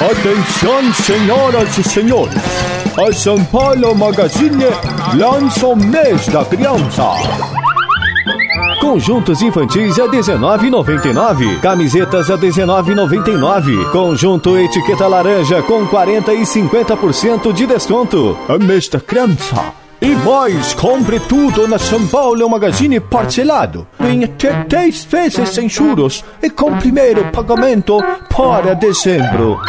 Atenção, senhoras e senhores. A São Paulo Magazine lança o mês da criança. Conjuntos infantis a 19,99. Camisetas a 19,99. Conjunto etiqueta laranja com 40 e 50% de desconto. A mês da criança. E mais, compre tudo na São Paulo Magazine parcelado. Em até 10 vezes sem juros e com primeiro pagamento para dezembro.